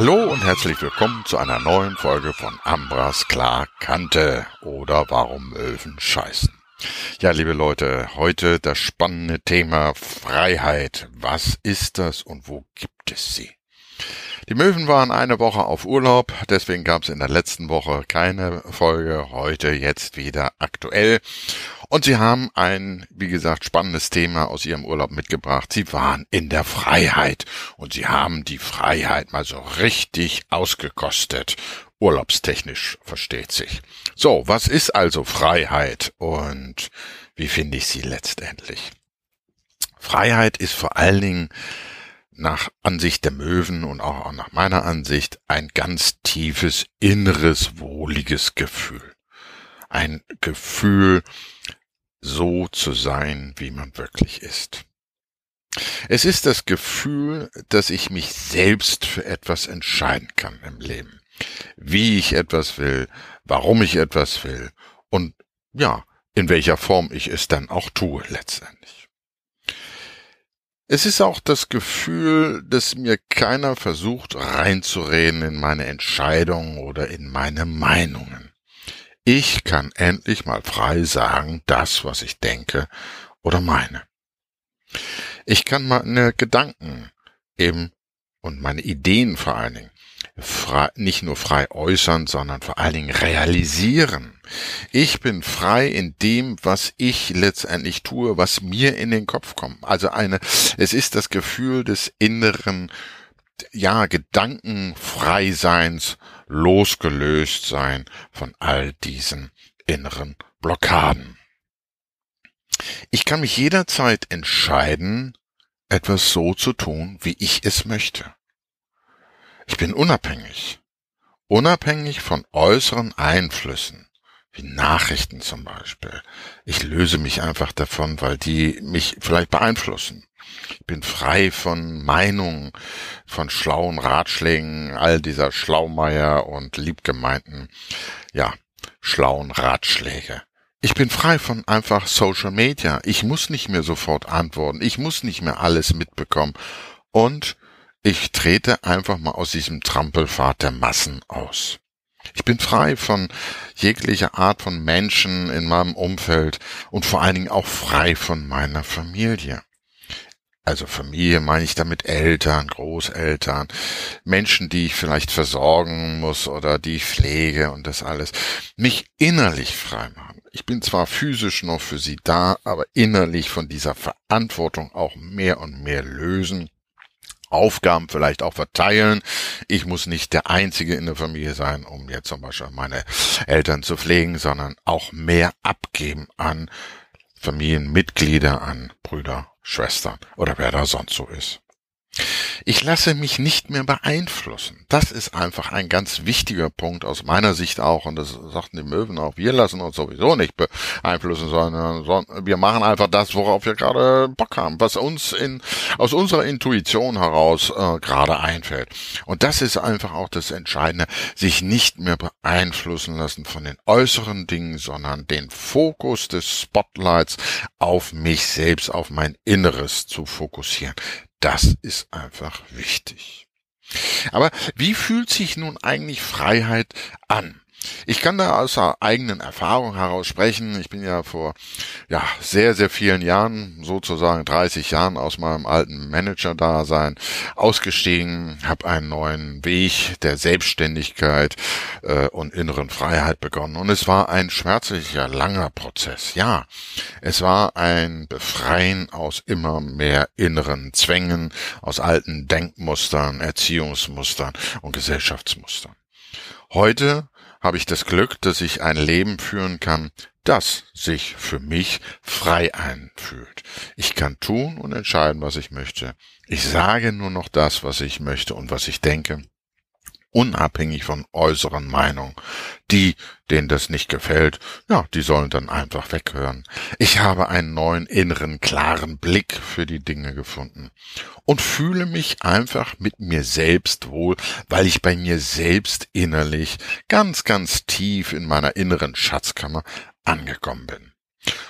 Hallo und herzlich willkommen zu einer neuen Folge von Ambras klar Kante oder warum Möwen scheißen. Ja, liebe Leute, heute das spannende Thema Freiheit. Was ist das und wo gibt es sie? Die Möwen waren eine Woche auf Urlaub, deswegen gab es in der letzten Woche keine Folge, heute jetzt wieder aktuell. Und sie haben ein, wie gesagt, spannendes Thema aus ihrem Urlaub mitgebracht. Sie waren in der Freiheit und sie haben die Freiheit mal so richtig ausgekostet. Urlaubstechnisch versteht sich. So, was ist also Freiheit und wie finde ich sie letztendlich? Freiheit ist vor allen Dingen nach Ansicht der Möwen und auch nach meiner Ansicht ein ganz tiefes, inneres, wohliges Gefühl. Ein Gefühl, so zu sein, wie man wirklich ist. Es ist das Gefühl, dass ich mich selbst für etwas entscheiden kann im Leben. Wie ich etwas will, warum ich etwas will und ja, in welcher Form ich es dann auch tue letztendlich. Es ist auch das Gefühl, dass mir keiner versucht reinzureden in meine Entscheidungen oder in meine Meinungen. Ich kann endlich mal frei sagen, das, was ich denke oder meine. Ich kann meine Gedanken eben und meine Ideen Dingen frei, nicht nur frei äußern, sondern vor allen Dingen realisieren. Ich bin frei in dem, was ich letztendlich tue, was mir in den Kopf kommt. Also eine, es ist das Gefühl des inneren, ja, Gedankenfreiseins losgelöst sein von all diesen inneren Blockaden. Ich kann mich jederzeit entscheiden, etwas so zu tun, wie ich es möchte. Ich bin unabhängig, unabhängig von äußeren Einflüssen wie Nachrichten zum Beispiel. Ich löse mich einfach davon, weil die mich vielleicht beeinflussen. Ich bin frei von Meinungen, von schlauen Ratschlägen, all dieser Schlaumeier und liebgemeinten, ja, schlauen Ratschläge. Ich bin frei von einfach Social Media. Ich muss nicht mehr sofort antworten. Ich muss nicht mehr alles mitbekommen. Und ich trete einfach mal aus diesem Trampelfahrt der Massen aus. Ich bin frei von jeglicher Art von Menschen in meinem Umfeld und vor allen Dingen auch frei von meiner Familie. Also Familie meine ich damit Eltern, Großeltern, Menschen, die ich vielleicht versorgen muss oder die ich pflege und das alles. Mich innerlich frei machen. Ich bin zwar physisch noch für sie da, aber innerlich von dieser Verantwortung auch mehr und mehr lösen Aufgaben vielleicht auch verteilen. Ich muss nicht der Einzige in der Familie sein, um jetzt zum Beispiel meine Eltern zu pflegen, sondern auch mehr abgeben an Familienmitglieder, an Brüder, Schwestern oder wer da sonst so ist. Ich lasse mich nicht mehr beeinflussen. Das ist einfach ein ganz wichtiger Punkt aus meiner Sicht auch. Und das sagten die Möwen auch. Wir lassen uns sowieso nicht beeinflussen, sondern wir machen einfach das, worauf wir gerade Bock haben, was uns in, aus unserer Intuition heraus äh, gerade einfällt. Und das ist einfach auch das Entscheidende, sich nicht mehr beeinflussen lassen von den äußeren Dingen, sondern den Fokus des Spotlights auf mich selbst, auf mein Inneres zu fokussieren. Das ist einfach wichtig. Aber wie fühlt sich nun eigentlich Freiheit an? Ich kann da aus eigenen Erfahrung heraus sprechen. Ich bin ja vor ja sehr sehr vielen Jahren, sozusagen 30 Jahren aus meinem alten Manager-Dasein ausgestiegen, habe einen neuen Weg der Selbstständigkeit äh, und inneren Freiheit begonnen. Und es war ein schmerzlicher, langer Prozess. Ja, es war ein Befreien aus immer mehr inneren Zwängen, aus alten Denkmustern, Erziehungsmustern und Gesellschaftsmustern. Heute habe ich das Glück, dass ich ein Leben führen kann, das sich für mich frei einfühlt. Ich kann tun und entscheiden, was ich möchte. Ich sage nur noch das, was ich möchte und was ich denke unabhängig von äußeren Meinungen. Die, denen das nicht gefällt, ja, die sollen dann einfach weghören. Ich habe einen neuen inneren, klaren Blick für die Dinge gefunden und fühle mich einfach mit mir selbst wohl, weil ich bei mir selbst innerlich ganz, ganz tief in meiner inneren Schatzkammer angekommen bin.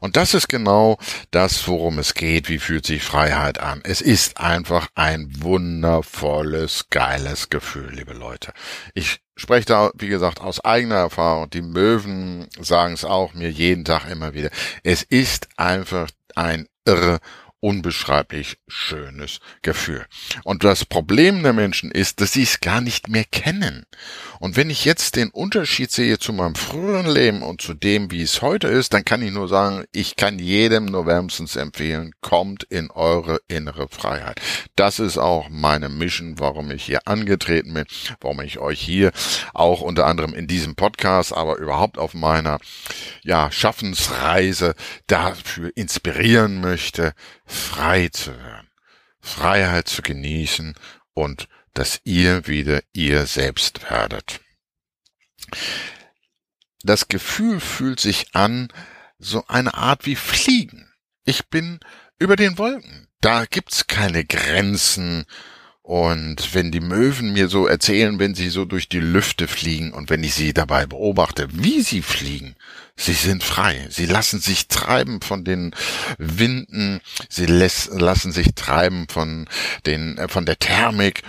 Und das ist genau das, worum es geht. Wie fühlt sich Freiheit an? Es ist einfach ein wundervolles, geiles Gefühl, liebe Leute. Ich spreche da, wie gesagt, aus eigener Erfahrung. Die Möwen sagen es auch mir jeden Tag immer wieder. Es ist einfach ein irre unbeschreiblich schönes Gefühl. Und das Problem der Menschen ist, dass sie es gar nicht mehr kennen. Und wenn ich jetzt den Unterschied sehe zu meinem früheren Leben und zu dem, wie es heute ist, dann kann ich nur sagen, ich kann jedem nur wärmstens empfehlen, kommt in eure innere Freiheit. Das ist auch meine Mission, warum ich hier angetreten bin, warum ich euch hier auch unter anderem in diesem Podcast, aber überhaupt auf meiner ja, Schaffensreise dafür inspirieren möchte, frei zu werden, Freiheit zu genießen und dass ihr wieder ihr selbst werdet. Das Gefühl fühlt sich an, so eine Art wie Fliegen. Ich bin über den Wolken. Da gibt's keine Grenzen und wenn die Möwen mir so erzählen, wenn sie so durch die Lüfte fliegen und wenn ich sie dabei beobachte, wie sie fliegen, sie sind frei. Sie lassen sich treiben von den Winden, sie lassen sich treiben von den, äh, von der Thermik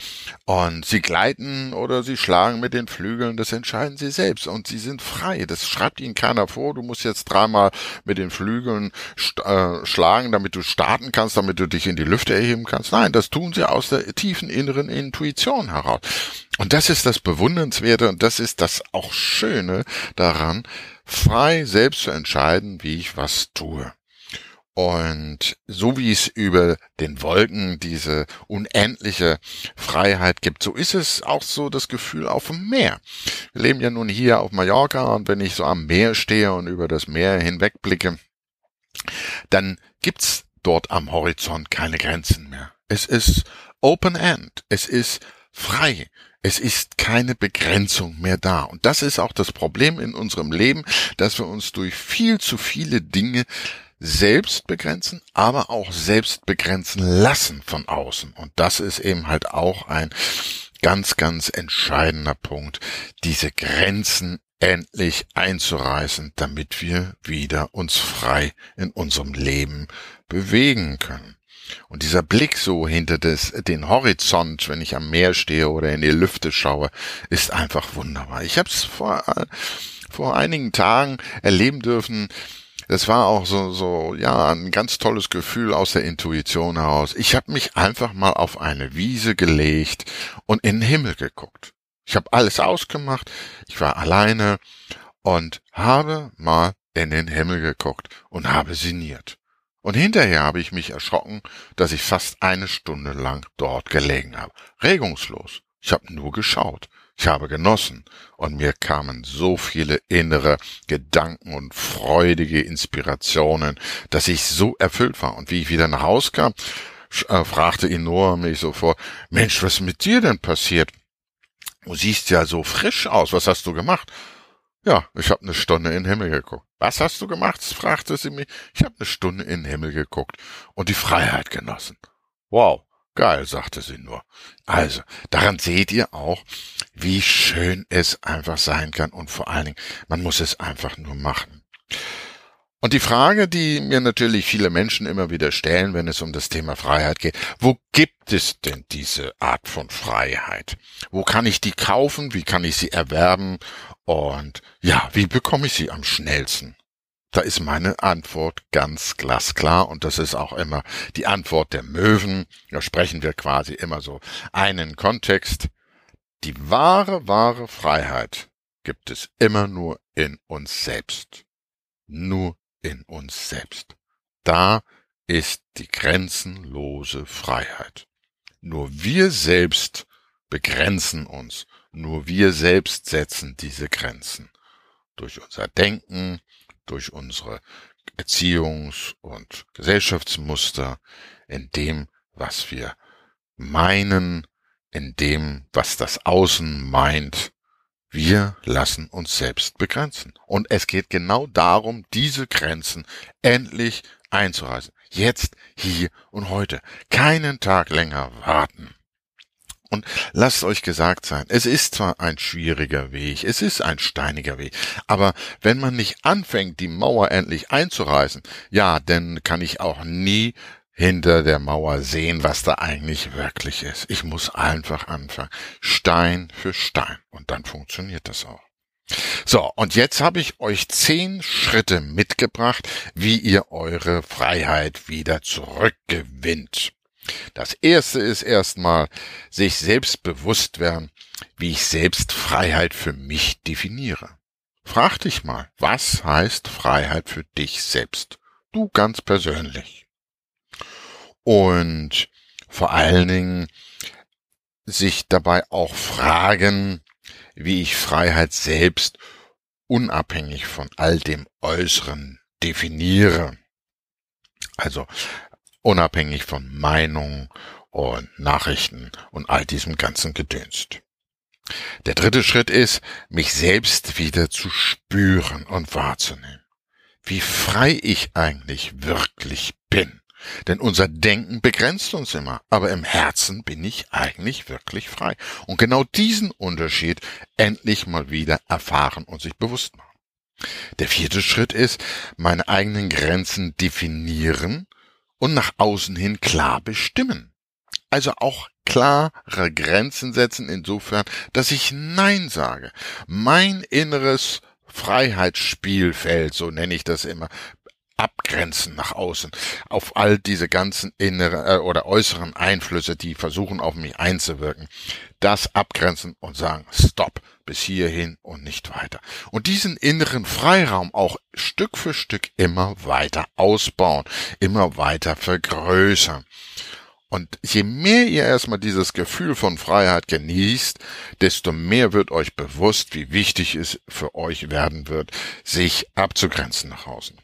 und sie gleiten oder sie schlagen mit den Flügeln, das entscheiden sie selbst und sie sind frei. Das schreibt ihnen keiner vor. Du musst jetzt dreimal mit den Flügeln äh, schlagen, damit du starten kannst, damit du dich in die Lüfte erheben kannst. Nein, das tun sie aus der tiefen inneren Intuition heraus. Und das ist das Bewundernswerte und das ist das auch Schöne daran, frei selbst zu entscheiden, wie ich was tue. Und so wie es über den Wolken diese unendliche Freiheit gibt, so ist es auch so das Gefühl auf dem Meer. Wir leben ja nun hier auf Mallorca und wenn ich so am Meer stehe und über das Meer hinwegblicke, dann gibt's dort am Horizont keine Grenzen mehr. Es ist Open End. Es ist frei. Es ist keine Begrenzung mehr da. Und das ist auch das Problem in unserem Leben, dass wir uns durch viel zu viele Dinge selbst begrenzen, aber auch selbst begrenzen lassen von außen. Und das ist eben halt auch ein ganz, ganz entscheidender Punkt, diese Grenzen endlich einzureißen, damit wir wieder uns frei in unserem Leben bewegen können. Und dieser Blick so hinter des, den Horizont, wenn ich am Meer stehe oder in die Lüfte schaue, ist einfach wunderbar. Ich habe es vor, vor einigen Tagen erleben dürfen. Das war auch so, so, ja, ein ganz tolles Gefühl aus der Intuition heraus. Ich habe mich einfach mal auf eine Wiese gelegt und in den Himmel geguckt. Ich habe alles ausgemacht. Ich war alleine und habe mal in den Himmel geguckt und habe sinniert. Und hinterher habe ich mich erschrocken, dass ich fast eine Stunde lang dort gelegen habe. Regungslos. Ich habe nur geschaut. Ich habe genossen. Und mir kamen so viele innere Gedanken und freudige Inspirationen, dass ich so erfüllt war. Und wie ich wieder nach Hause kam, äh, fragte ihn Noah mich so vor, Mensch, was ist mit dir denn passiert? Du siehst ja so frisch aus. Was hast du gemacht? Ja, ich habe eine Stunde in den Himmel geguckt. Was hast du gemacht? fragte sie mich. Ich habe eine Stunde in den Himmel geguckt und die Freiheit genossen. Wow, geil, sagte sie nur. Also, daran seht ihr auch, wie schön es einfach sein kann und vor allen Dingen, man muss es einfach nur machen. Und die Frage, die mir natürlich viele Menschen immer wieder stellen, wenn es um das Thema Freiheit geht, wo gibt es denn diese Art von Freiheit? Wo kann ich die kaufen? Wie kann ich sie erwerben? Und ja, wie bekomme ich sie am schnellsten? Da ist meine Antwort ganz glasklar und das ist auch immer die Antwort der Möwen. Da sprechen wir quasi immer so einen Kontext. Die wahre, wahre Freiheit gibt es immer nur in uns selbst. Nur in uns selbst. Da ist die grenzenlose Freiheit. Nur wir selbst begrenzen uns, nur wir selbst setzen diese Grenzen. Durch unser Denken, durch unsere Erziehungs- und Gesellschaftsmuster, in dem, was wir meinen, in dem, was das Außen meint, wir lassen uns selbst begrenzen. Und es geht genau darum, diese Grenzen endlich einzureißen. Jetzt, hier und heute. Keinen Tag länger warten. Und lasst euch gesagt sein, es ist zwar ein schwieriger Weg, es ist ein steiniger Weg, aber wenn man nicht anfängt, die Mauer endlich einzureißen, ja, dann kann ich auch nie hinter der Mauer sehen, was da eigentlich wirklich ist. Ich muss einfach anfangen. Stein für Stein. Und dann funktioniert das auch. So, und jetzt habe ich euch zehn Schritte mitgebracht, wie ihr eure Freiheit wieder zurückgewinnt. Das erste ist erstmal sich selbst bewusst werden, wie ich selbst Freiheit für mich definiere. Frag dich mal, was heißt Freiheit für dich selbst? Du ganz persönlich. Und vor allen Dingen sich dabei auch fragen, wie ich Freiheit selbst unabhängig von all dem Äußeren definiere. Also unabhängig von Meinung und Nachrichten und all diesem ganzen Gedönst. Der dritte Schritt ist, mich selbst wieder zu spüren und wahrzunehmen. Wie frei ich eigentlich wirklich bin. Denn unser Denken begrenzt uns immer, aber im Herzen bin ich eigentlich wirklich frei. Und genau diesen Unterschied endlich mal wieder erfahren und sich bewusst machen. Der vierte Schritt ist, meine eigenen Grenzen definieren und nach außen hin klar bestimmen. Also auch klare Grenzen setzen insofern, dass ich Nein sage. Mein inneres Freiheitsspielfeld, so nenne ich das immer, abgrenzen nach außen auf all diese ganzen inneren äh, oder äußeren Einflüsse, die versuchen auf mich einzuwirken. Das abgrenzen und sagen, stopp, bis hierhin und nicht weiter. Und diesen inneren Freiraum auch Stück für Stück immer weiter ausbauen, immer weiter vergrößern. Und je mehr ihr erstmal dieses Gefühl von Freiheit genießt, desto mehr wird euch bewusst, wie wichtig es für euch werden wird, sich abzugrenzen nach außen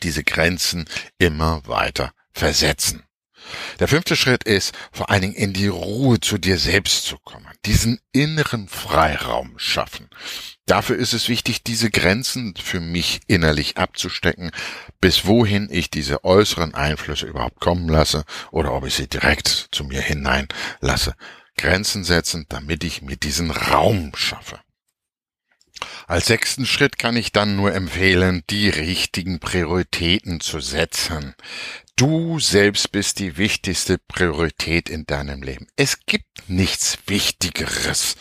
diese Grenzen immer weiter versetzen. Der fünfte Schritt ist, vor allen Dingen in die Ruhe zu dir selbst zu kommen, diesen inneren Freiraum schaffen. Dafür ist es wichtig, diese Grenzen für mich innerlich abzustecken, bis wohin ich diese äußeren Einflüsse überhaupt kommen lasse oder ob ich sie direkt zu mir hinein lasse. Grenzen setzen, damit ich mir diesen Raum schaffe. Als sechsten Schritt kann ich dann nur empfehlen, die richtigen Prioritäten zu setzen. Du selbst bist die wichtigste Priorität in deinem Leben. Es gibt nichts Wichtigeres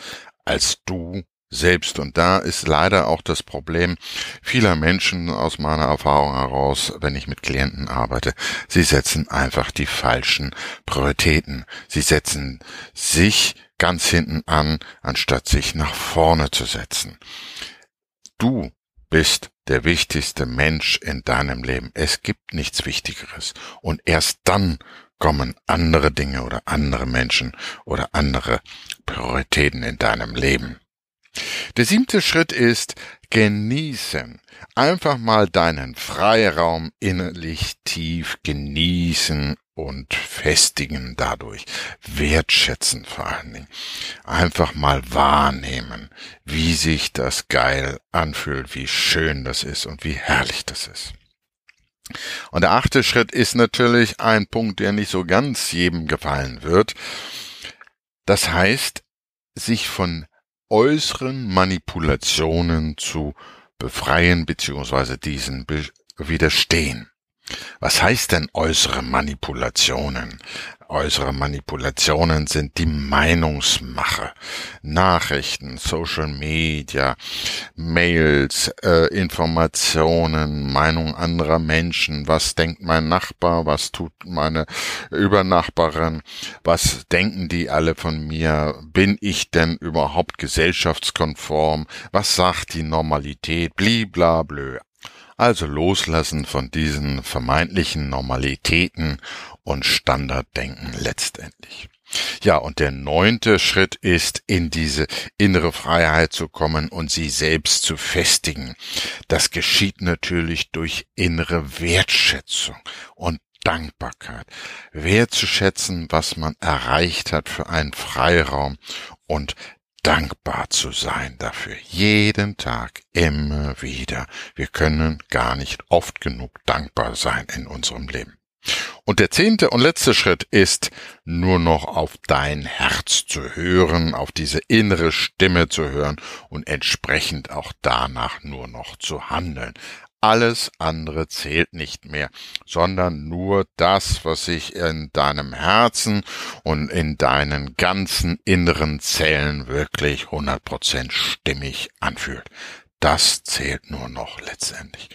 als du selbst. Und da ist leider auch das Problem vieler Menschen aus meiner Erfahrung heraus, wenn ich mit Klienten arbeite. Sie setzen einfach die falschen Prioritäten. Sie setzen sich ganz hinten an, anstatt sich nach vorne zu setzen. Du bist der wichtigste Mensch in deinem Leben. Es gibt nichts Wichtigeres. Und erst dann kommen andere Dinge oder andere Menschen oder andere Prioritäten in deinem Leben. Der siebte Schritt ist genießen. Einfach mal deinen Freiraum innerlich tief genießen und festigen dadurch, wertschätzen vor allen Dingen, einfach mal wahrnehmen, wie sich das geil anfühlt, wie schön das ist und wie herrlich das ist. Und der achte Schritt ist natürlich ein Punkt, der nicht so ganz jedem gefallen wird. Das heißt, sich von äußeren Manipulationen zu befreien bzw. diesen widerstehen. Was heißt denn äußere Manipulationen? Äußere Manipulationen sind die Meinungsmache. Nachrichten, Social Media, Mails, äh, Informationen, Meinung anderer Menschen. Was denkt mein Nachbar? Was tut meine Übernachbarin? Was denken die alle von mir? Bin ich denn überhaupt gesellschaftskonform? Was sagt die Normalität? Bliblablö. Also loslassen von diesen vermeintlichen Normalitäten und Standarddenken letztendlich. Ja, und der neunte Schritt ist, in diese innere Freiheit zu kommen und sie selbst zu festigen. Das geschieht natürlich durch innere Wertschätzung und Dankbarkeit. Wertzuschätzen, was man erreicht hat für einen Freiraum und dankbar zu sein dafür. Jeden Tag, immer wieder. Wir können gar nicht oft genug dankbar sein in unserem Leben. Und der zehnte und letzte Schritt ist, nur noch auf dein Herz zu hören, auf diese innere Stimme zu hören und entsprechend auch danach nur noch zu handeln. Alles andere zählt nicht mehr, sondern nur das, was sich in deinem Herzen und in deinen ganzen inneren Zellen wirklich 100% stimmig anfühlt. Das zählt nur noch letztendlich.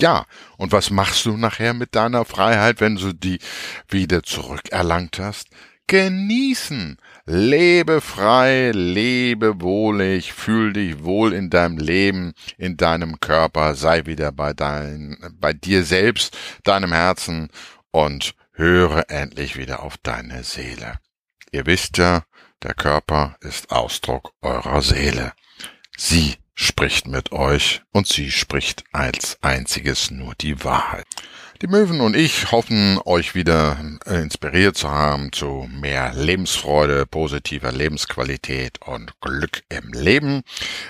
Ja, und was machst du nachher mit deiner Freiheit, wenn du die wieder zurückerlangt hast? Genießen. Lebe frei, lebe wohlig, fühl dich wohl in deinem Leben, in deinem Körper, sei wieder bei dein, bei dir selbst, deinem Herzen und höre endlich wieder auf deine Seele. Ihr wisst ja, der Körper ist Ausdruck eurer Seele. Sie spricht mit euch und sie spricht als einziges nur die Wahrheit. Die Möwen und ich hoffen, euch wieder äh, inspiriert zu haben zu mehr Lebensfreude, positiver Lebensqualität und Glück im Leben.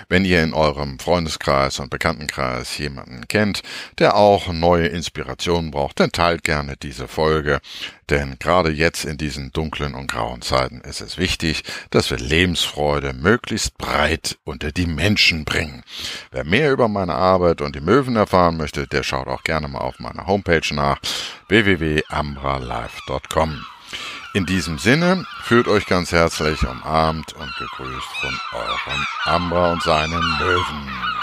Wenn ihr in eurem Freundeskreis und Bekanntenkreis jemanden kennt, der auch neue Inspirationen braucht, dann teilt gerne diese Folge. Denn gerade jetzt in diesen dunklen und grauen Zeiten ist es wichtig, dass wir Lebensfreude möglichst breit unter die Menschen bringen. Wer mehr über meine Arbeit und die Möwen erfahren möchte, der schaut auch gerne mal auf meiner Homepage nach www.ambralife.com. In diesem Sinne fühlt euch ganz herzlich umarmt und gegrüßt von eurem Ambra und seinen Möwen.